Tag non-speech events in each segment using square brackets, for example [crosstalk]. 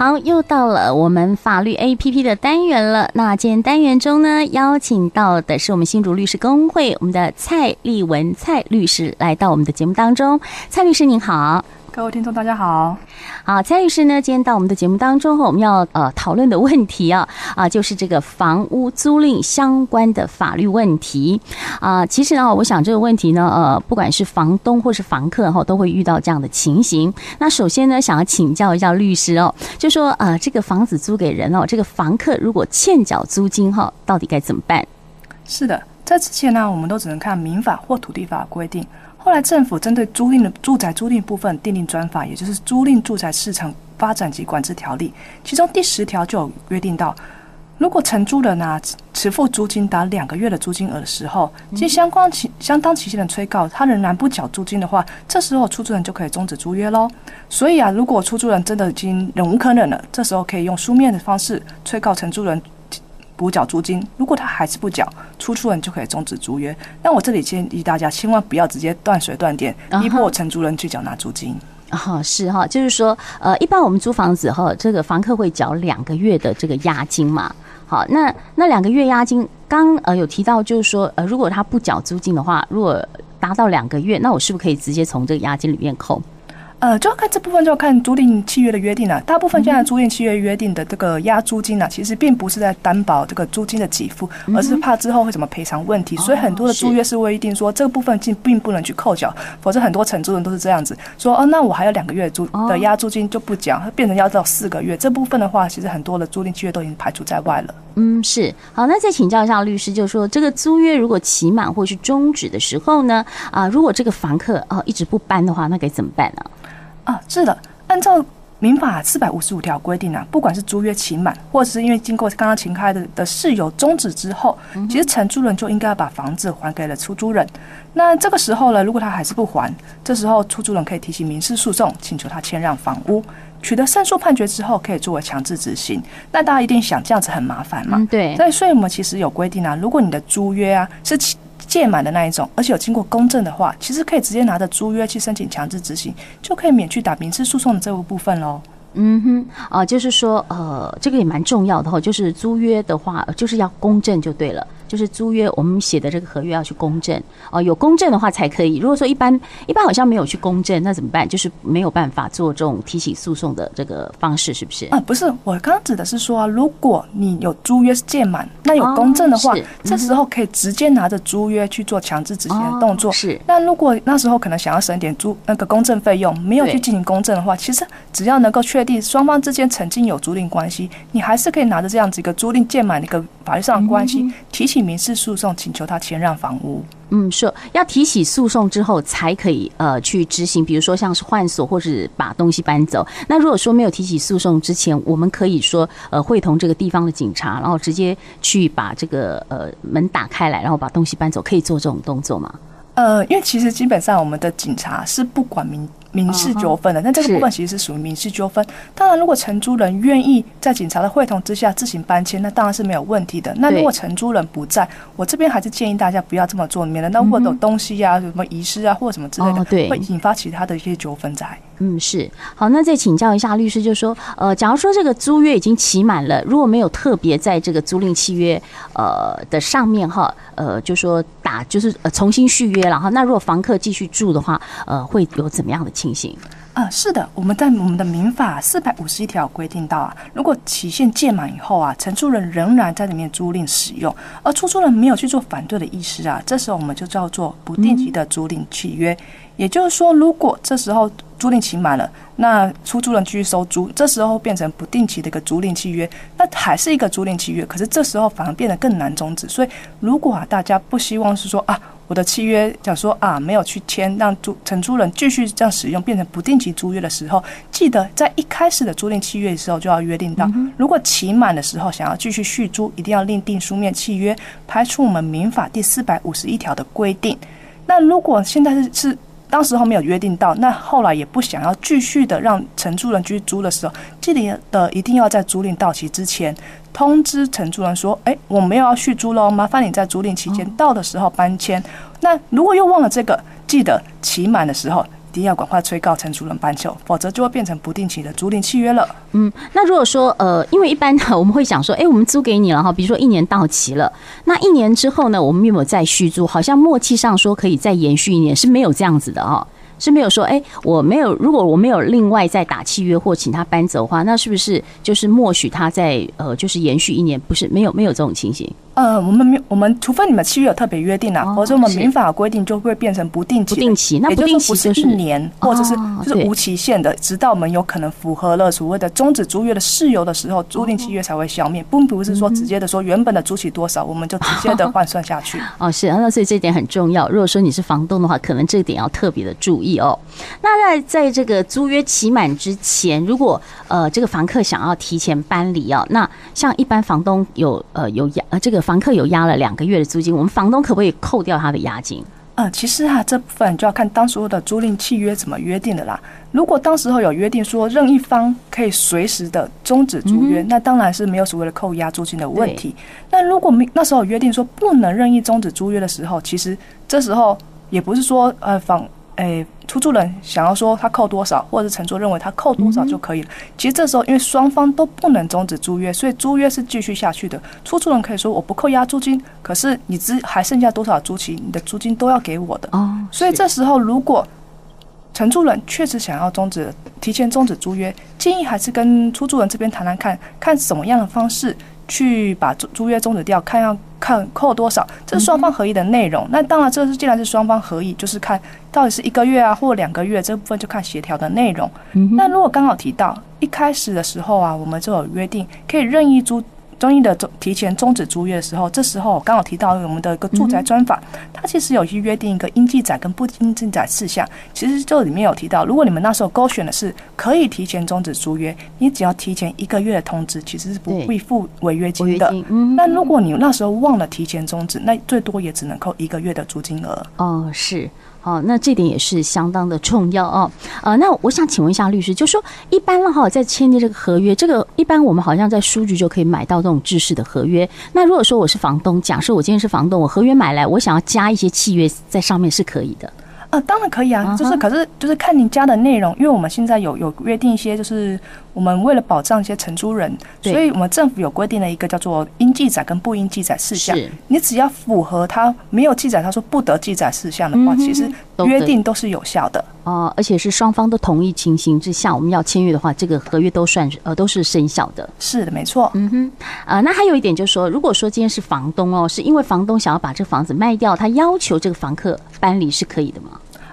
好，又到了我们法律 APP 的单元了。那今天单元中呢，邀请到的是我们新竹律师工会我们的蔡丽文蔡律师来到我们的节目当中。蔡律师您好。各位听众，大家好。好，蔡律师呢，今天到我们的节目当中，我们要呃讨论的问题啊啊，就是这个房屋租赁相关的法律问题啊。其实呢，我想这个问题呢，呃，不管是房东或是房客哈，都会遇到这样的情形。那首先呢，想要请教一下律师哦，就说呃，这个房子租给人哦，这个房客如果欠缴租金哈，到底该怎么办？是的，在之前呢，我们都只能看民法或土地法规定。后来政府针对租赁的住宅租赁部分订定专法，也就是《租赁住宅市场发展及管制条例》，其中第十条就有约定到，如果承租人啊迟付租金达两个月的租金额的时候，即相关期相当期限的催告，他仍然不缴租金的话，这时候出租人就可以终止租约喽。所以啊，如果出租人真的已经忍无可忍了，这时候可以用书面的方式催告承租人。补缴租金，如果他还是不缴，出租人就可以终止租约。那我这里建议大家千万不要直接断水断电，逼迫承租人去缴纳租金。哈、uh-huh. 是哈，就是说，呃，一般我们租房子后，这个房客会缴两个月的这个押金嘛。好，那那两个月押金，刚呃有提到，就是说，呃，如果他不缴租金的话，如果达到两个月，那我是不是可以直接从这个押金里面扣？呃，就要看这部分，就要看租赁契约的约定了。大部分现在租赁契约约定的这个押租金呢，其实并不是在担保这个租金的给付，而是怕之后会怎么赔偿问题。所以很多的租约是规定说，这个部分并并不能去扣缴，否则很多承租人都是这样子说，哦，那我还有两个月租的押租金就不缴，变成要到四个月。这部分的话，其实很多的租赁契约都已经排除在外了。嗯，是。好，那再请教一下律师，就是说这个租约如果期满或是终止的时候呢，啊，如果这个房客哦一直不搬的话，那该怎么办呢？啊，是的，按照民法四百五十五条规定啊，不管是租约期满，或者是因为经过刚刚请开的的事由终止之后，其实承租人就应该要把房子还给了出租人。那这个时候呢，如果他还是不还，这时候出租人可以提起民事诉讼，请求他迁让房屋，取得胜诉判决之后，可以作为强制执行。那大家一定想，这样子很麻烦嘛？对。所以，所以我们其实有规定啊，如果你的租约啊是届满的那一种，而且有经过公证的话，其实可以直接拿着租约去申请强制执行，就可以免去打民事诉讼的这个部分喽。嗯哼，啊，就是说，呃，这个也蛮重要的哈，就是租约的话，就是要公证就对了。就是租约，我们写的这个合约要去公证哦，有公证的话才可以。如果说一般一般好像没有去公证，那怎么办？就是没有办法做这种提起诉讼的这个方式，是不是？啊，不是，我刚刚指的是说啊，如果你有租约是届满，那有公证的话，哦嗯、这时候可以直接拿着租约去做强制执行的动作。哦、是。那如果那时候可能想要省点租那个公证费用，没有去进行公证的话，其实只要能够确定双方之间曾经有租赁关系，你还是可以拿着这样子一个租赁届满的一个法律上的关系、嗯、提起。民事诉讼请求他迁让房屋，嗯，说要提起诉讼之后才可以呃去执行，比如说像是换锁或者把东西搬走。那如果说没有提起诉讼之前，我们可以说呃会同这个地方的警察，然后直接去把这个呃门打开来，然后把东西搬走，可以做这种动作吗？呃，因为其实基本上我们的警察是不管民。民事纠纷的，但这个部分其实是属于民事纠纷。当然，如果承租人愿意在警察的会同之下自行搬迁，那当然是没有问题的。那如果承租人不在，我这边还是建议大家不要这么做，免得那或者有东西啊、什么遗失啊或者什么之类的，对，会引发其他的一些纠纷在。嗯，是。好，那再请教一下律师，就是说，呃，假如说这个租约已经期满了，如果没有特别在这个租赁契约呃的上面哈，呃，就说打就是呃重新续约了哈，那如果房客继续住的话，呃，会有怎么样的情形？啊，是的，我们在我们的民法四百五十一条规定到啊，如果期限届满以后啊，承租人仍然在里面租赁使用，而出租人没有去做反对的意思啊，这时候我们就叫做不定期的租赁契约。也就是说，如果这时候租赁期满了，那出租人继续收租，这时候变成不定期的一个租赁契约，那还是一个租赁契约，可是这时候反而变得更难终止。所以，如果啊大家不希望是说啊。我的契约讲说啊，没有去签，让租承租人继续这样使用，变成不定期租约的时候，记得在一开始的租赁契约的时候就要约定到，如果期满的时候想要继续续租，一定要另定书面契约，排除我们民法第四百五十一条的规定。那如果现在是是。当时候没有约定到，那后来也不想要继续的让承租人继续租的时候，记得的一定要在租赁到期之前通知承租人说：“哎，我没有要续租喽，麻烦你在租赁期间到的时候搬迁。”那如果又忘了这个，记得期满的时候一定要赶快催告承租人搬走，否则就会变成不定期的租赁契约了。嗯，那如果说呃，因为一般我们会想说，哎，我们租给你了哈，比如说一年到期了，那一年之后呢，我们有没有再续租？好像默契上说可以再延续一年，是没有这样子的哦。是没有说，哎，我没有，如果我没有另外再打契约或请他搬走的话，那是不是就是默许他在呃，就是延续一年？不是，没有，没有这种情形。呃，我们没，我们除非你们契约有特别约定啊，或者我们民法规定就会变成不定期。不定期，那不定期就是一年，或者是就是无期限的，直到我们有可能符合了所谓的终止租约的事由的时候，租赁契约才会消灭，并不是说直接的说原本的租期多少，我们就直接的换算下去。哦，是啊，那所以这点很重要。如果说你是房东的话，可能这点要特别的注意哦。那在在这个租约期满之前，如果呃这个房客想要提前搬离哦，那像一般房东有呃有押呃这个房客有押了。两个月的租金，我们房东可不可以扣掉他的押金？嗯，其实啊，这部分就要看当时候的租赁契约怎么约定的啦。如果当时候有约定说任一方可以随时的终止租约，嗯、那当然是没有所谓的扣押租金的问题。那如果没那时候有约定说不能任意终止租约的时候，其实这时候也不是说呃房。诶，出租人想要说他扣多少，或者是承租认为他扣多少就可以了。其实这时候因为双方都不能终止租约，所以租约是继续下去的。出租人可以说我不扣押租金，可是你只还剩下多少租期，你的租金都要给我的。哦，所以这时候如果承租人确实想要终止、提前终止租约，建议还是跟出租人这边谈谈看，看什么样的方式。去把租租约终止掉，看要看扣多少，这是双方合议的内容。那当然，这是既然是双方合议，就是看到底是一个月啊，或两个月，这部分就看协调的内容。那如果刚好提到一开始的时候啊，我们就有约定可以任意租。中医的提前终止租约的时候，这时候刚好提到我们的一个住宅专法，它其实有去约定一个应记载跟不应记载事项。其实这里面有提到，如果你们那时候勾选的是可以提前终止租约，你只要提前一个月的通知，其实是不会付违约金的。那如果你那时候忘了提前终止，那最多也只能扣一个月的租金额。哦，是。哦，那这点也是相当的重要哦。呃，那我想请问一下律师，就说一般了哈，在签订这个合约，这个一般我们好像在书局就可以买到这种制式的合约。那如果说我是房东，假设我今天是房东，我合约买来，我想要加一些契约在上面是可以的。啊，当然可以啊，就是可是就是看您加的内容，因为我们现在有有约定一些，就是我们为了保障一些承租人，所以我们政府有规定了一个叫做应记载跟不应记载事项。你只要符合他没有记载，他说不得记载事项的话，其实约定都是有效的。哦，而且是双方都同意情形之下，我们要签约的话，这个合约都算呃都是生效的。是的，没错。嗯哼，呃，那还有一点就是说，如果说今天是房东哦，是因为房东想要把这个房子卖掉，他要求这个房客搬离是可以的吗？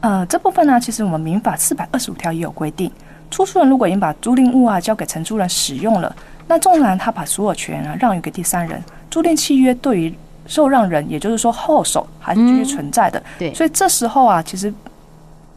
呃，这部分呢，其实我们民法四百二十五条也有规定，出租人如果已经把租赁物啊交给承租人使用了，那纵然他把所有权啊让与给第三人，租赁契约对于受让人，也就是说后手还是继续存在的。嗯、对，所以这时候啊，其实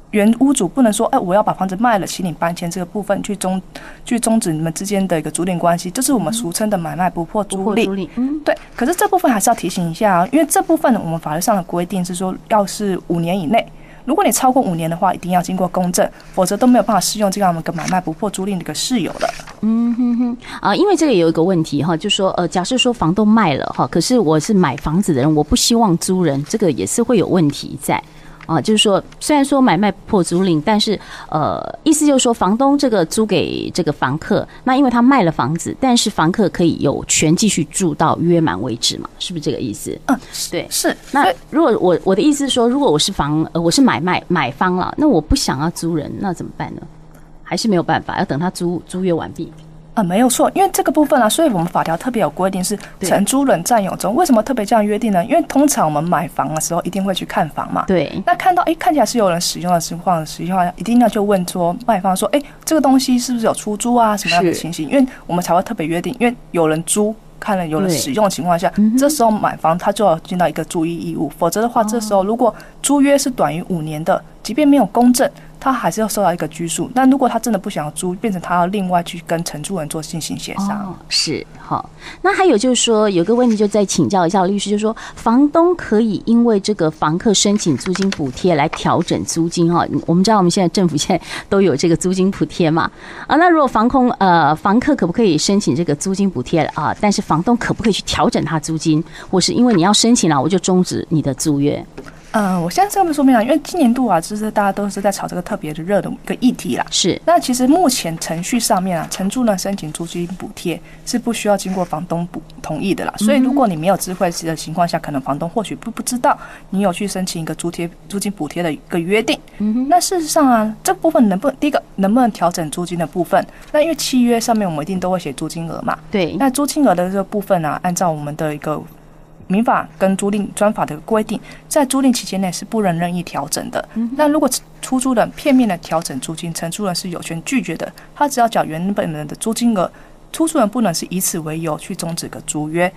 原屋主不能说，哎，我要把房子卖了，请你搬迁这个部分去终去终止你们之间的一个租赁关系，这是我们俗称的买卖不破租赁。嗯，对。可是这部分还是要提醒一下啊，因为这部分我们法律上的规定是说，要是五年以内。如果你超过五年的话，一定要经过公证，否则都没有办法适用这样我们个买卖不破租赁的一个事由的。嗯哼哼，啊，因为这个有一个问题哈，就说呃，假设说房东卖了哈，可是我是买房子的人，我不希望租人，这个也是会有问题在。啊，就是说，虽然说买卖破租赁，但是呃，意思就是说，房东这个租给这个房客，那因为他卖了房子，但是房客可以有权继续住到约满为止嘛，是不是这个意思？嗯，对，是。那如果我我的意思是说，如果我是房呃我是买卖买方了，那我不想要租人，那怎么办呢？还是没有办法，要等他租租约完毕。啊，没有错，因为这个部分啊，所以我们法条特别有规定是承租人占有中。为什么特别这样约定呢？因为通常我们买房的时候一定会去看房嘛。对。那看到哎，看起来是有人使用的情况，实际上一定要就问说卖方说，哎，这个东西是不是有出租啊？什么样的情形？因为我们才会特别约定，因为有人租，看了有人使用的情况下，这时候买房他就要尽到一个注意义务。否则的话，这时候如果租约是短于五年的，即便没有公证。他还是要受到一个拘束。那如果他真的不想要租，变成他要另外去跟承租人做进行协商。是好。那还有就是说，有个问题就再请教一下律师，就是说，房东可以因为这个房客申请租金补贴来调整租金哈？我们知道我们现在政府现在 [laughs] 都有这个租金补贴嘛？啊，那如果房空呃房客可不可以申请这个租金补贴啊？但是房东可不可以去调整他租金，或是因为你要申请了，我就终止你的租约？嗯、呃，我现在这么说明了，因为今年度啊，就是大家都是在炒这个特别的热的一个议题啦。是。那其实目前程序上面啊，承租呢申请租金补贴是不需要经过房东补同意的啦。所以如果你没有智慧的情况下，可能房东或许不不知道你有去申请一个租贴租金补贴的一个约定。嗯。那事实上啊，这部分能不能第一个能不能调整租金的部分？那因为契约上面我们一定都会写租金额嘛。对。那租金额的这个部分啊，按照我们的一个。民法跟租赁专法的规定，在租赁期间内是不能任意调整的。那如果出租人片面的调整租金，承租人是有权拒绝的。他只要缴原本人的租金额，出租人不能是以此为由去终止个租约。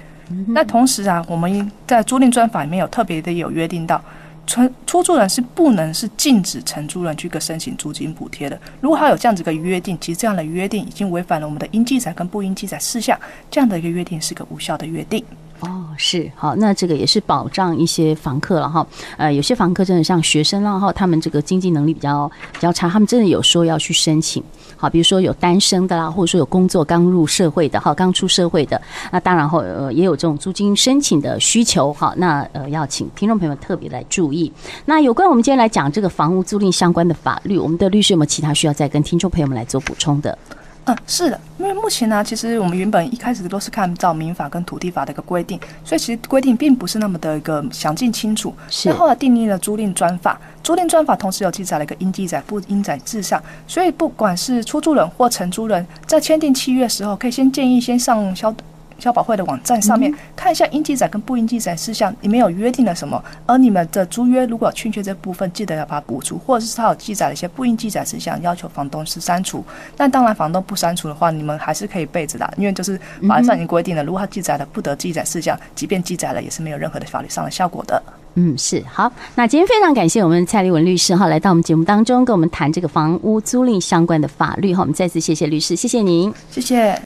那同时啊，我们在租赁专法里面有特别的有约定到，承出租人是不能是禁止承租人去个申请租金补贴的。如果他有这样子个约定，其实这样的约定已经违反了我们的应记载跟不应记载事项，这样的一个约定是个无效的约定。哦，是好，那这个也是保障一些房客了哈。呃，有些房客真的像学生啦哈，他们这个经济能力比较比较差，他们真的有说要去申请。好，比如说有单身的啦，或者说有工作刚入社会的哈，刚出社会的，那当然后呃也有这种租金申请的需求哈。那呃要请听众朋友们特别来注意。那有关我们今天来讲这个房屋租赁相关的法律，我们的律师有没有其他需要再跟听众朋友们来做补充的？嗯，是的，因为目前呢，其实我们原本一开始都是看照民法跟土地法的一个规定，所以其实规定并不是那么的一个详尽清楚。是。那后来订立了租赁专法，租赁专法同时有记载了一个应记载不应载事项，所以不管是出租人或承租人，在签订契约的时候，可以先建议先上消。消保会的网站上面看一下应记载跟不应记载事项你们有约定了什么，而你们的租约如果有欠缺这部分，记得要把它补足，或者是他有记载了一些不应记载事项，要求房东是删除。但当然，房东不删除的话，你们还是可以备着的，因为就是法律上已经规定了，如果他记载了不得记载事项，即便记载了，也是没有任何的法律上的效果的。嗯，是。好。那今天非常感谢我们蔡立文律师哈，来到我们节目当中，跟我们谈这个房屋租赁相关的法律哈。我们再次谢谢律师，谢谢您，谢谢。